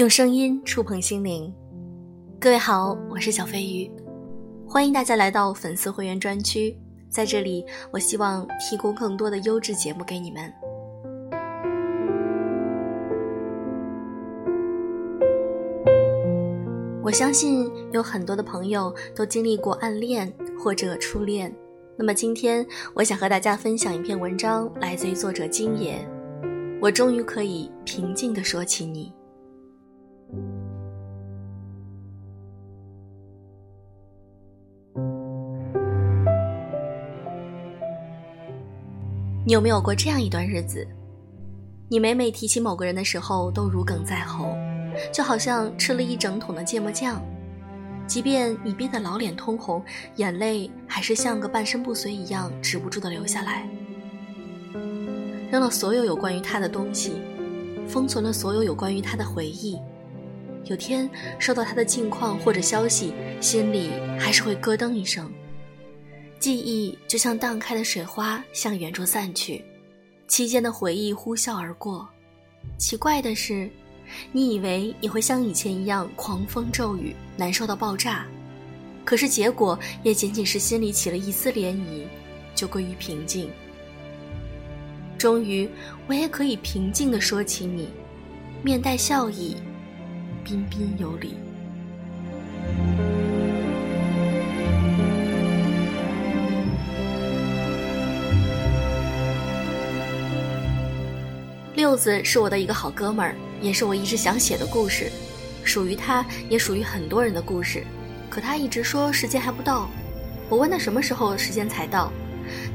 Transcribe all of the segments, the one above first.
用声音触碰心灵，各位好，我是小飞鱼，欢迎大家来到粉丝会员专区，在这里，我希望提供更多的优质节目给你们。我相信有很多的朋友都经历过暗恋或者初恋，那么今天我想和大家分享一篇文章，来自于作者金野。我终于可以平静地说起你。你有没有过这样一段日子？你每每提起某个人的时候，都如鲠在喉，就好像吃了一整桶的芥末酱。即便你憋得老脸通红，眼泪还是像个半身不遂一样止不住的流下来。扔了所有有关于他的东西，封存了所有有关于他的回忆。有天收到他的近况或者消息，心里还是会咯噔一声。记忆就像荡开的水花，向远处散去，期间的回忆呼啸而过。奇怪的是，你以为你会像以前一样狂风骤雨，难受到爆炸，可是结果也仅仅是心里起了一丝涟漪，就归于平静。终于，我也可以平静地说起你，面带笑意，彬彬有礼。六子是我的一个好哥们儿，也是我一直想写的故事，属于他，也属于很多人的故事。可他一直说时间还不到，我问他什么时候时间才到，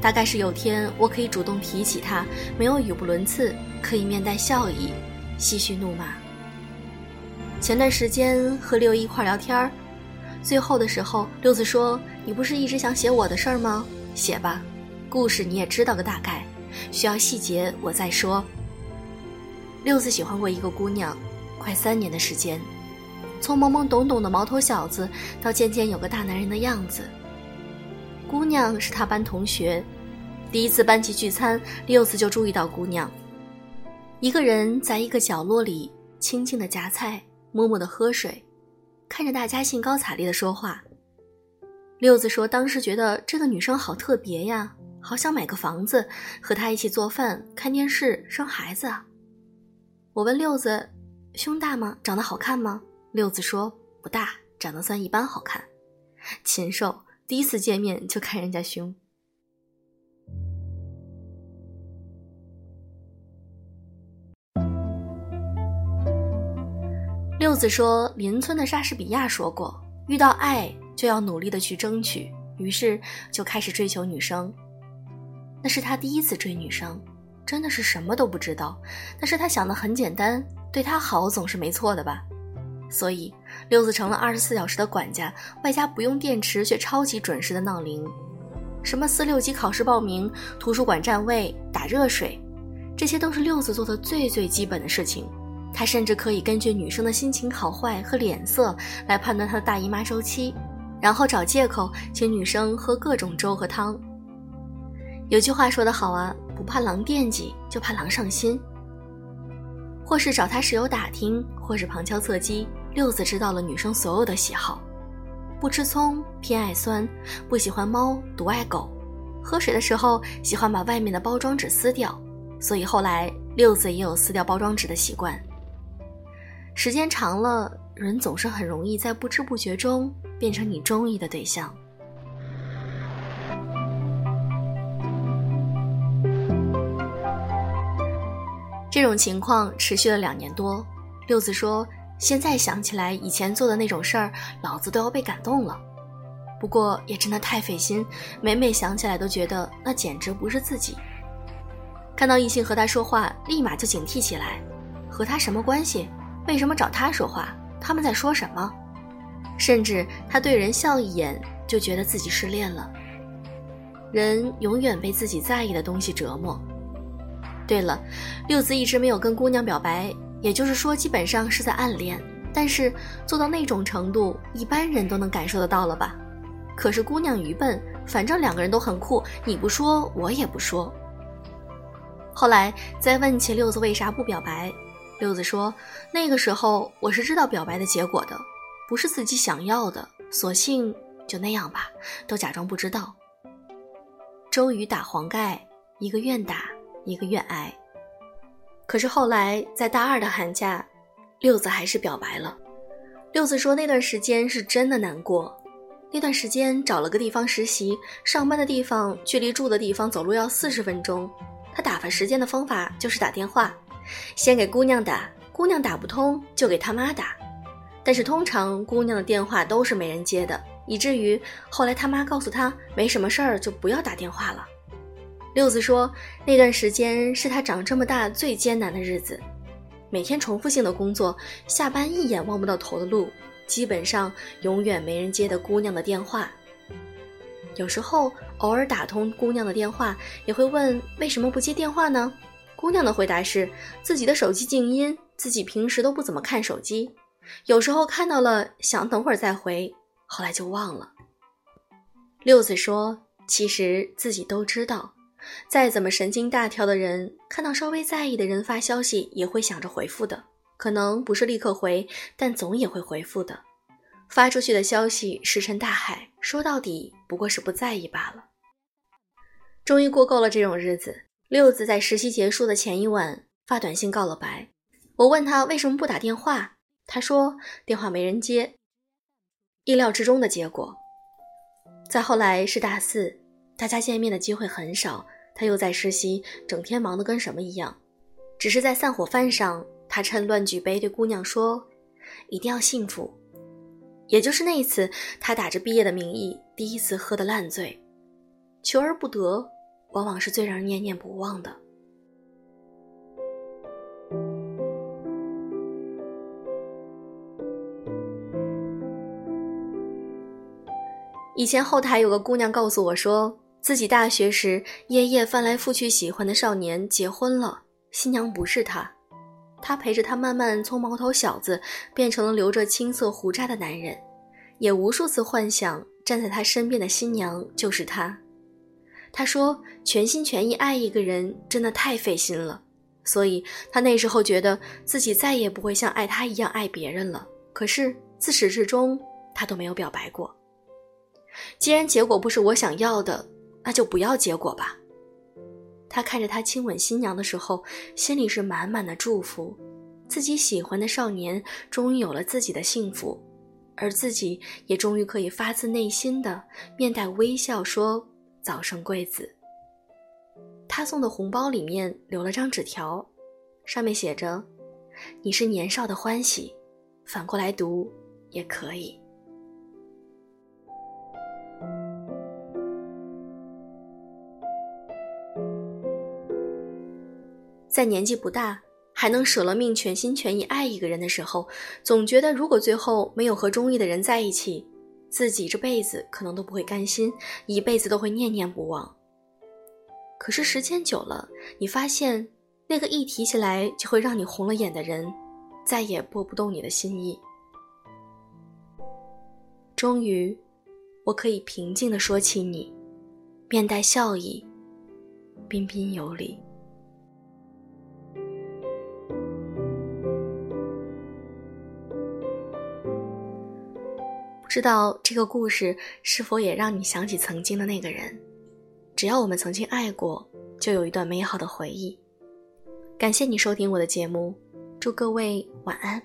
大概是有天我可以主动提起他，没有语不伦次，可以面带笑意，嬉嘘怒骂。前段时间和六一块聊天儿，最后的时候，六子说：“你不是一直想写我的事儿吗？写吧，故事你也知道个大概，需要细节我再说。”六子喜欢过一个姑娘，快三年的时间，从懵懵懂懂的毛头小子，到渐渐有个大男人的样子。姑娘是他班同学，第一次班级聚餐，六子就注意到姑娘，一个人在一个角落里轻轻的夹菜，默默的喝水，看着大家兴高采烈的说话。六子说，当时觉得这个女生好特别呀，好想买个房子，和她一起做饭、看电视、生孩子啊。我问六子：“胸大吗？长得好看吗？”六子说：“不大，长得算一般好看。”禽兽，第一次见面就看人家胸。六子说：“邻村的莎士比亚说过，遇到爱就要努力的去争取。”于是就开始追求女生。那是他第一次追女生。真的是什么都不知道，但是他想的很简单，对他好总是没错的吧？所以六子成了二十四小时的管家，外加不用电池却超级准时的闹铃。什么四六级考试报名、图书馆占位、打热水，这些都是六子做的最最基本的事情。他甚至可以根据女生的心情好坏和脸色来判断她的大姨妈周期，然后找借口请女生喝各种粥和汤。有句话说得好啊。不怕狼惦记，就怕狼上心。或是找他室友打听，或是旁敲侧击，六子知道了女生所有的喜好：不吃葱，偏爱酸；不喜欢猫，独爱狗；喝水的时候喜欢把外面的包装纸撕掉。所以后来六子也有撕掉包装纸的习惯。时间长了，人总是很容易在不知不觉中变成你中意的对象。这种情况持续了两年多，六子说：“现在想起来，以前做的那种事儿，老子都要被感动了。不过也真的太费心，每每想起来都觉得那简直不是自己。看到异性和他说话，立马就警惕起来，和他什么关系？为什么找他说话？他们在说什么？甚至他对人笑一眼，就觉得自己失恋了。人永远被自己在意的东西折磨。”对了，六子一直没有跟姑娘表白，也就是说，基本上是在暗恋。但是做到那种程度，一般人都能感受得到了吧？可是姑娘愚笨，反正两个人都很酷，你不说，我也不说。后来再问起六子为啥不表白，六子说：“那个时候我是知道表白的结果的，不是自己想要的，索性就那样吧，都假装不知道。”周瑜打黄盖，一个愿打，一个愿挨。可是后来在大二的寒假，六子还是表白了。六子说那段时间是真的难过，那段时间找了个地方实习，上班的地方距离住的地方走路要四十分钟。他打发时间的方法就是打电话。先给姑娘打，姑娘打不通就给他妈打，但是通常姑娘的电话都是没人接的，以至于后来他妈告诉他没什么事儿就不要打电话了。六子说那段时间是他长这么大最艰难的日子，每天重复性的工作，下班一眼望不到头的路，基本上永远没人接的姑娘的电话。有时候偶尔打通姑娘的电话，也会问为什么不接电话呢？姑娘的回答是自己的手机静音，自己平时都不怎么看手机，有时候看到了想等会儿再回，后来就忘了。六子说，其实自己都知道，再怎么神经大条的人，看到稍微在意的人发消息，也会想着回复的，可能不是立刻回，但总也会回复的。发出去的消息石沉大海，说到底不过是不在意罢了。终于过够了这种日子。六子在实习结束的前一晚发短信告了白。我问他为什么不打电话，他说电话没人接。意料之中的结果。再后来是大四，大家见面的机会很少，他又在实习，整天忙得跟什么一样。只是在散伙饭上，他趁乱举杯对姑娘说：“一定要幸福。”也就是那一次，他打着毕业的名义第一次喝得烂醉，求而不得。往往是最让人念念不忘的。以前后台有个姑娘告诉我，说自己大学时夜夜翻来覆去喜欢的少年结婚了，新娘不是他，他陪着他慢慢从毛头小子变成了留着青涩胡渣的男人，也无数次幻想站在他身边的新娘就是他。他说：“全心全意爱一个人真的太费心了，所以他那时候觉得自己再也不会像爱他一样爱别人了。可是自始至终，他都没有表白过。既然结果不是我想要的，那就不要结果吧。”他看着他亲吻新娘的时候，心里是满满的祝福，自己喜欢的少年终于有了自己的幸福，而自己也终于可以发自内心的面带微笑说。早生贵子。他送的红包里面留了张纸条，上面写着：“你是年少的欢喜，反过来读也可以。”在年纪不大，还能舍了命全心全意爱一个人的时候，总觉得如果最后没有和中意的人在一起。自己这辈子可能都不会甘心，一辈子都会念念不忘。可是时间久了，你发现那个一提起来就会让你红了眼的人，再也拨不动你的心意。终于，我可以平静地说起你，面带笑意，彬彬有礼。知道这个故事是否也让你想起曾经的那个人？只要我们曾经爱过，就有一段美好的回忆。感谢你收听我的节目，祝各位晚安。